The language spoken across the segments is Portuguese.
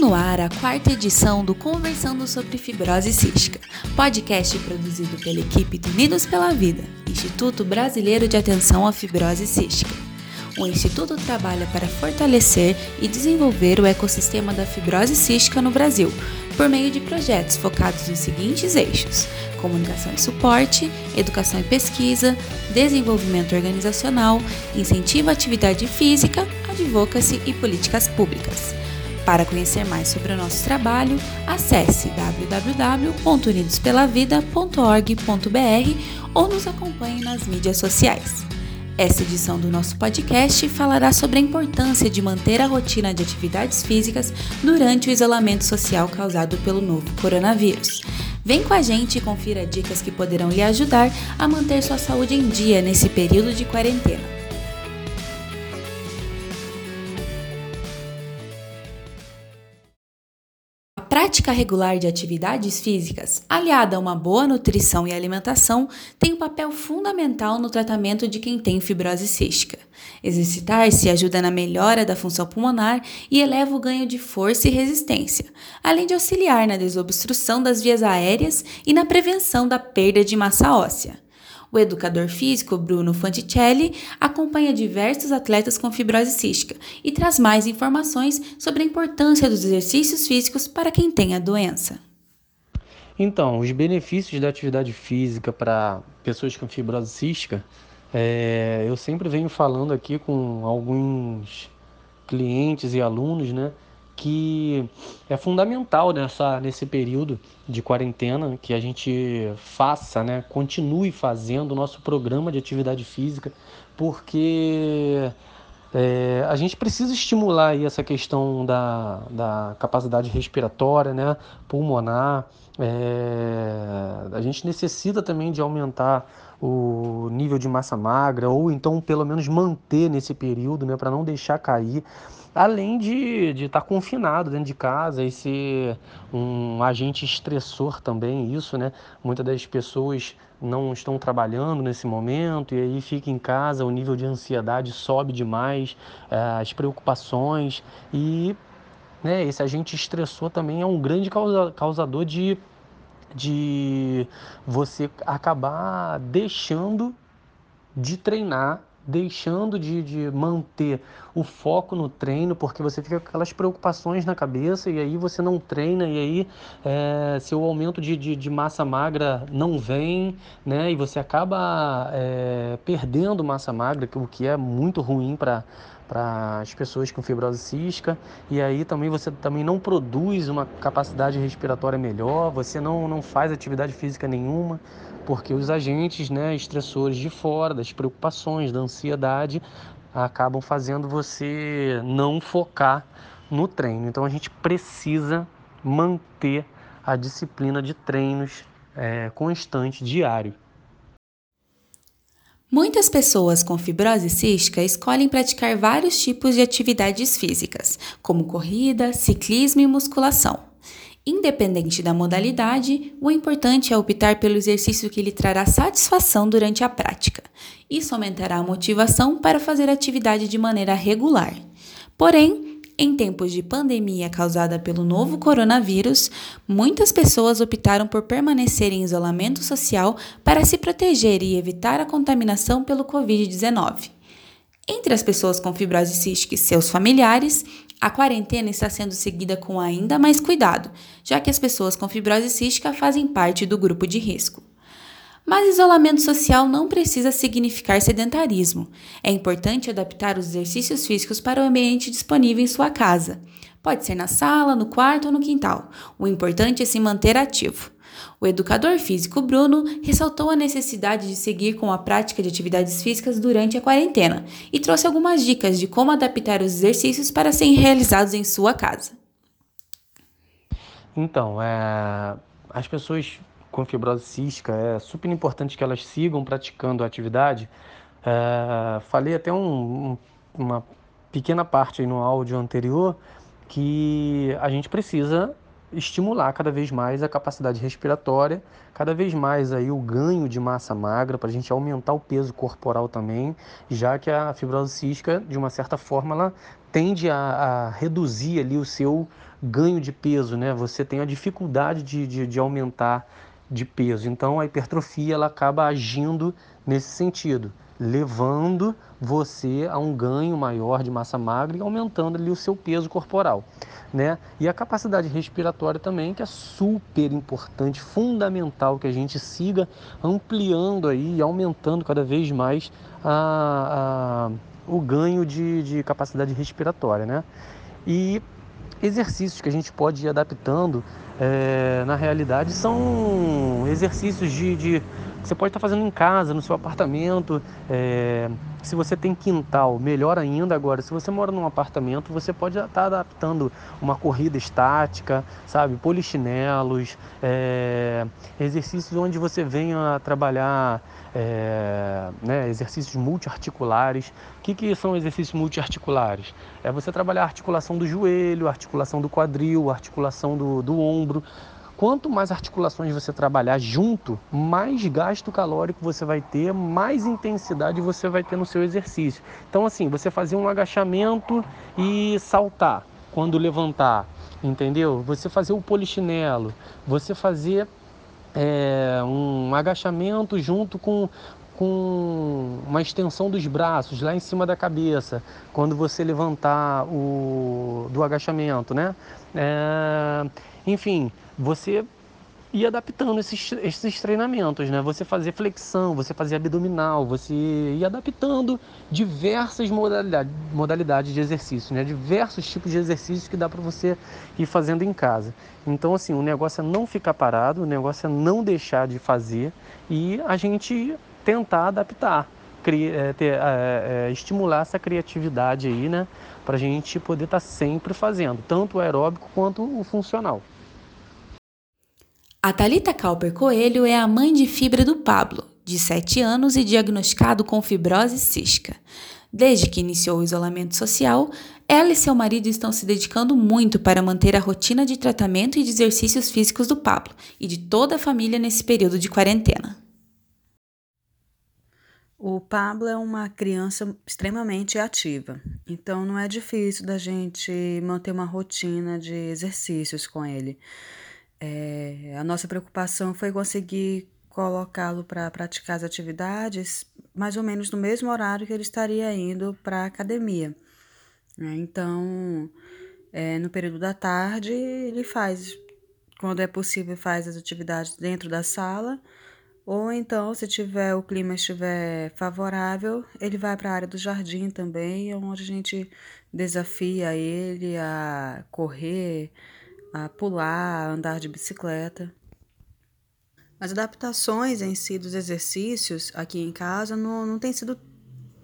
no ar a quarta edição do Conversando sobre Fibrose Cística, podcast produzido pela equipe Unidos pela Vida, Instituto Brasileiro de Atenção à Fibrose Cística. O Instituto trabalha para fortalecer e desenvolver o ecossistema da fibrose cística no Brasil, por meio de projetos focados nos seguintes eixos: comunicação e suporte, educação e pesquisa, desenvolvimento organizacional, incentivo à atividade física, advocacy e políticas públicas. Para conhecer mais sobre o nosso trabalho, acesse www.unidospelavida.org.br ou nos acompanhe nas mídias sociais. Essa edição do nosso podcast falará sobre a importância de manter a rotina de atividades físicas durante o isolamento social causado pelo novo coronavírus. Vem com a gente e confira dicas que poderão lhe ajudar a manter sua saúde em dia nesse período de quarentena. Prática regular de atividades físicas, aliada a uma boa nutrição e alimentação, tem um papel fundamental no tratamento de quem tem fibrose cística. Exercitar-se ajuda na melhora da função pulmonar e eleva o ganho de força e resistência, além de auxiliar na desobstrução das vias aéreas e na prevenção da perda de massa óssea. O educador físico Bruno Fanticelli acompanha diversos atletas com fibrose cística e traz mais informações sobre a importância dos exercícios físicos para quem tem a doença. Então, os benefícios da atividade física para pessoas com fibrose cística, é, eu sempre venho falando aqui com alguns clientes e alunos, né? Que é fundamental nessa, nesse período de quarentena que a gente faça, né, continue fazendo o nosso programa de atividade física, porque é, a gente precisa estimular aí essa questão da, da capacidade respiratória, né, pulmonar. É, a gente necessita também de aumentar o nível de massa magra, ou então pelo menos manter nesse período, né, para não deixar cair além de estar tá confinado dentro de casa e ser um agente estressor também, isso, né? Muitas das pessoas não estão trabalhando nesse momento e aí fica em casa, o nível de ansiedade sobe demais, eh, as preocupações e né, esse agente estressor também é um grande causa, causador de, de você acabar deixando de treinar deixando de, de manter o foco no treino, porque você fica com aquelas preocupações na cabeça e aí você não treina, e aí é, seu aumento de, de, de, massa magra não vem, né? E você acaba é, perdendo massa magra, o que é muito ruim para para as pessoas com fibrose cística e aí também você também não produz uma capacidade respiratória melhor, você não, não faz atividade física nenhuma, porque os agentes né, estressores de fora, das preocupações, da ansiedade, acabam fazendo você não focar no treino. Então a gente precisa manter a disciplina de treinos é, constante, diário. Muitas pessoas com fibrose cística escolhem praticar vários tipos de atividades físicas, como corrida, ciclismo e musculação. Independente da modalidade, o importante é optar pelo exercício que lhe trará satisfação durante a prática. Isso aumentará a motivação para fazer a atividade de maneira regular. Porém, em tempos de pandemia causada pelo novo coronavírus, muitas pessoas optaram por permanecer em isolamento social para se proteger e evitar a contaminação pelo Covid-19. Entre as pessoas com fibrose cística e seus familiares, a quarentena está sendo seguida com ainda mais cuidado, já que as pessoas com fibrose cística fazem parte do grupo de risco. Mas isolamento social não precisa significar sedentarismo. É importante adaptar os exercícios físicos para o ambiente disponível em sua casa. Pode ser na sala, no quarto ou no quintal. O importante é se manter ativo. O educador físico Bruno ressaltou a necessidade de seguir com a prática de atividades físicas durante a quarentena e trouxe algumas dicas de como adaptar os exercícios para serem realizados em sua casa. Então, é, as pessoas com fibrose cística é super importante que elas sigam praticando a atividade. É, falei até um, um, uma pequena parte no áudio anterior que a gente precisa estimular cada vez mais a capacidade respiratória, cada vez mais aí o ganho de massa magra para a gente aumentar o peso corporal também, já que a fibrose cística, de uma certa forma, ela tende a, a reduzir ali o seu ganho de peso, né? Você tem a dificuldade de, de, de aumentar de peso. Então a hipertrofia ela acaba agindo nesse sentido, levando você a um ganho maior de massa magra e aumentando ali o seu peso corporal, né? E a capacidade respiratória também, que é super importante, fundamental que a gente siga ampliando aí e aumentando cada vez mais a, a o ganho de, de capacidade respiratória, né? E exercícios que a gente pode ir adaptando é, na realidade são exercícios de, de você pode estar fazendo em casa, no seu apartamento. É, se você tem quintal, melhor ainda agora. Se você mora num apartamento, você pode estar adaptando uma corrida estática, sabe? Polichinelos, é, exercícios onde você venha trabalhar é, né, exercícios multiarticulares. O que, que são exercícios multiarticulares? É você trabalhar a articulação do joelho, a articulação do quadril, a articulação do, do ombro. Quanto mais articulações você trabalhar junto, mais gasto calórico você vai ter, mais intensidade você vai ter no seu exercício. Então, assim, você fazer um agachamento e saltar quando levantar, entendeu? Você fazer o polichinelo, você fazer é, um agachamento junto com, com uma extensão dos braços lá em cima da cabeça, quando você levantar o do agachamento, né? É, enfim, você ir adaptando esses, esses treinamentos, né? Você fazer flexão, você fazer abdominal, você ir adaptando diversas modalidades, modalidades de exercício, né? Diversos tipos de exercícios que dá para você ir fazendo em casa. Então, assim, o negócio é não ficar parado, o negócio é não deixar de fazer e a gente tentar adaptar, criar, é, ter, é, é, estimular essa criatividade aí, né? Para a gente poder estar tá sempre fazendo, tanto o aeróbico quanto o funcional. A Talita Calper Coelho é a mãe de fibra do Pablo, de 7 anos e diagnosticado com fibrose cística. Desde que iniciou o isolamento social, ela e seu marido estão se dedicando muito para manter a rotina de tratamento e de exercícios físicos do Pablo e de toda a família nesse período de quarentena. O Pablo é uma criança extremamente ativa, então não é difícil da gente manter uma rotina de exercícios com ele. É, a nossa preocupação foi conseguir colocá-lo para praticar as atividades mais ou menos no mesmo horário que ele estaria indo para a academia. Né? Então, é, no período da tarde, ele faz, quando é possível, faz as atividades dentro da sala, ou então, se tiver o clima estiver favorável, ele vai para a área do jardim também, onde a gente desafia ele a correr, a pular, a andar de bicicleta. As adaptações em si dos exercícios aqui em casa não, não tem sido.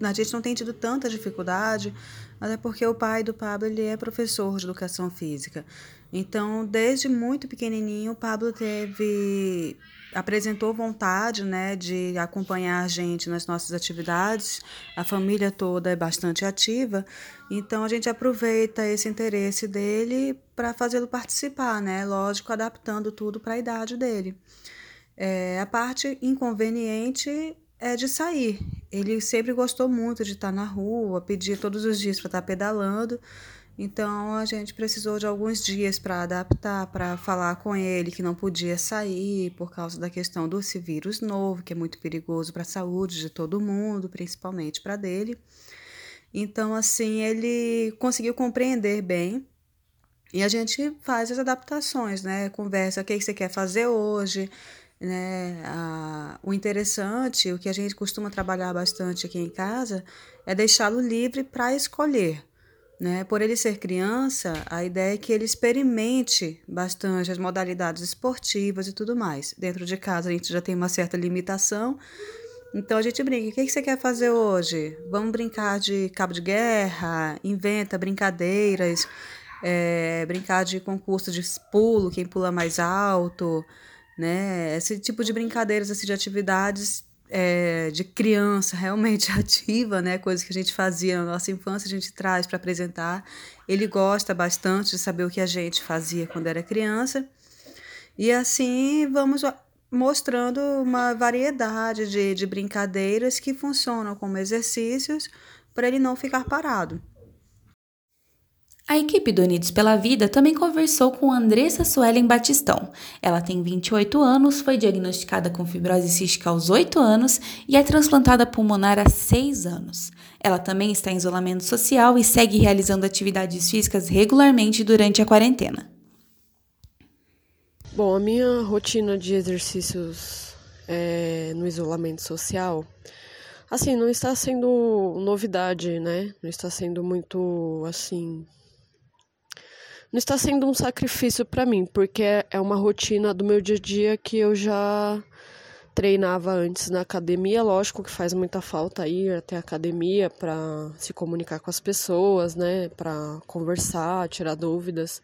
A gente não tem tido tanta dificuldade, até porque o pai do Pablo ele é professor de educação física. Então, desde muito pequenininho, o Pablo teve apresentou vontade, né, de acompanhar a gente nas nossas atividades. A família toda é bastante ativa, então a gente aproveita esse interesse dele para fazê-lo participar, né? Lógico, adaptando tudo para a idade dele. É, a parte inconveniente é de sair. Ele sempre gostou muito de estar na rua, pedia todos os dias para estar pedalando. Então a gente precisou de alguns dias para adaptar, para falar com ele que não podia sair por causa da questão desse vírus novo, que é muito perigoso para a saúde de todo mundo, principalmente para dele. Então assim, ele conseguiu compreender bem e a gente faz as adaptações, né? Conversa, o que você quer fazer hoje, né? O interessante, o que a gente costuma trabalhar bastante aqui em casa, é deixá-lo livre para escolher. Né? Por ele ser criança, a ideia é que ele experimente bastante as modalidades esportivas e tudo mais. Dentro de casa a gente já tem uma certa limitação, então a gente brinca. O que você quer fazer hoje? Vamos brincar de cabo de guerra, inventa brincadeiras, é, brincar de concurso de pulo, quem pula mais alto, né? Esse tipo de brincadeiras, assim, de atividades é, de criança realmente ativa, né? Coisas que a gente fazia na nossa infância, a gente traz para apresentar. Ele gosta bastante de saber o que a gente fazia quando era criança. E assim vamos mostrando uma variedade de, de brincadeiras que funcionam como exercícios para ele não ficar parado. A equipe do Unidos pela Vida também conversou com Andressa Suelen Batistão. Ela tem 28 anos, foi diagnosticada com fibrose cística aos 8 anos e é transplantada pulmonar há 6 anos. Ela também está em isolamento social e segue realizando atividades físicas regularmente durante a quarentena. Bom, a minha rotina de exercícios é, no isolamento social, assim, não está sendo novidade, né? Não está sendo muito, assim, não está sendo um sacrifício para mim, porque é uma rotina do meu dia a dia que eu já treinava antes na academia, lógico que faz muita falta ir até a academia para se comunicar com as pessoas, né, para conversar, tirar dúvidas.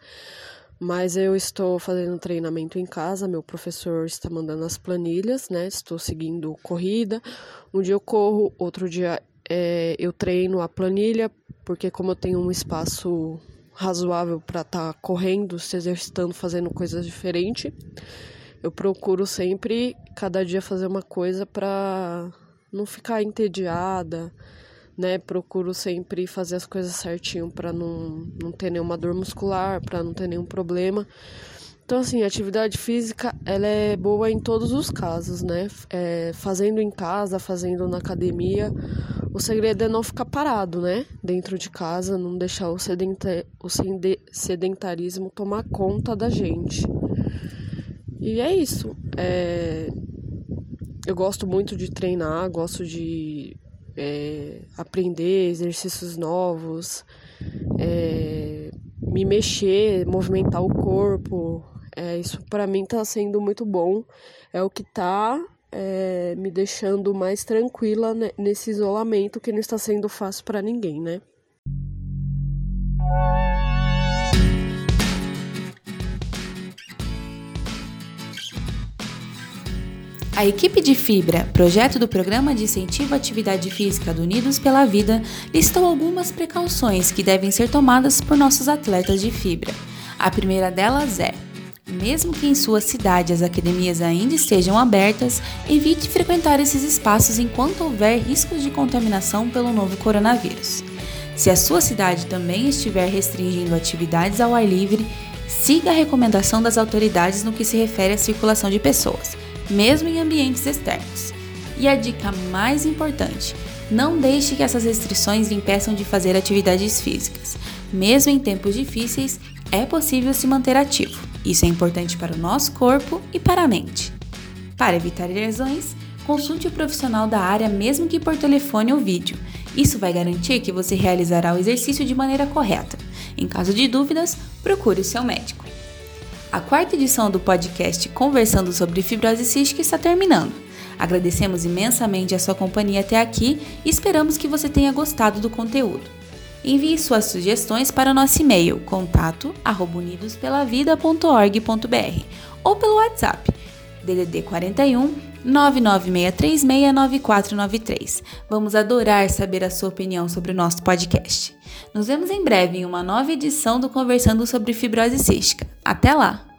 Mas eu estou fazendo treinamento em casa, meu professor está mandando as planilhas, né? Estou seguindo corrida. Um dia eu corro, outro dia é, eu treino a planilha, porque como eu tenho um espaço razoável para estar tá correndo, se exercitando, fazendo coisas diferentes. Eu procuro sempre, cada dia, fazer uma coisa para não ficar entediada, né? Procuro sempre fazer as coisas certinho para não, não ter nenhuma dor muscular, para não ter nenhum problema. Então, assim, atividade física, ela é boa em todos os casos, né? É, fazendo em casa, fazendo na academia, o segredo é não ficar parado, né? Dentro de casa, não deixar o, sedenta o sedentarismo tomar conta da gente. E é isso. É... Eu gosto muito de treinar, gosto de é, aprender exercícios novos, é, me mexer, movimentar o corpo. É, isso para mim tá sendo muito bom. É o que tá é, me deixando mais tranquila nesse isolamento que não está sendo fácil para ninguém, né? A equipe de Fibra, projeto do Programa de Incentivo à Atividade Física do Unidos pela Vida, listou algumas precauções que devem ser tomadas por nossos atletas de fibra. A primeira delas é mesmo que em sua cidade as academias ainda estejam abertas, evite frequentar esses espaços enquanto houver riscos de contaminação pelo novo coronavírus. Se a sua cidade também estiver restringindo atividades ao ar livre, siga a recomendação das autoridades no que se refere à circulação de pessoas, mesmo em ambientes externos. E a dica mais importante: não deixe que essas restrições lhe impeçam de fazer atividades físicas. Mesmo em tempos difíceis, é possível se manter ativo. Isso é importante para o nosso corpo e para a mente. Para evitar lesões, consulte o profissional da área mesmo que por telefone ou vídeo. Isso vai garantir que você realizará o exercício de maneira correta. Em caso de dúvidas, procure o seu médico. A quarta edição do podcast Conversando sobre Fibrose Cística está terminando. Agradecemos imensamente a sua companhia até aqui e esperamos que você tenha gostado do conteúdo. Envie suas sugestões para o nosso e-mail contato@unidospelavida.org.br ou pelo WhatsApp DDD 41 996369493. Vamos adorar saber a sua opinião sobre o nosso podcast. Nos vemos em breve em uma nova edição do Conversando sobre Fibrose Cística. Até lá!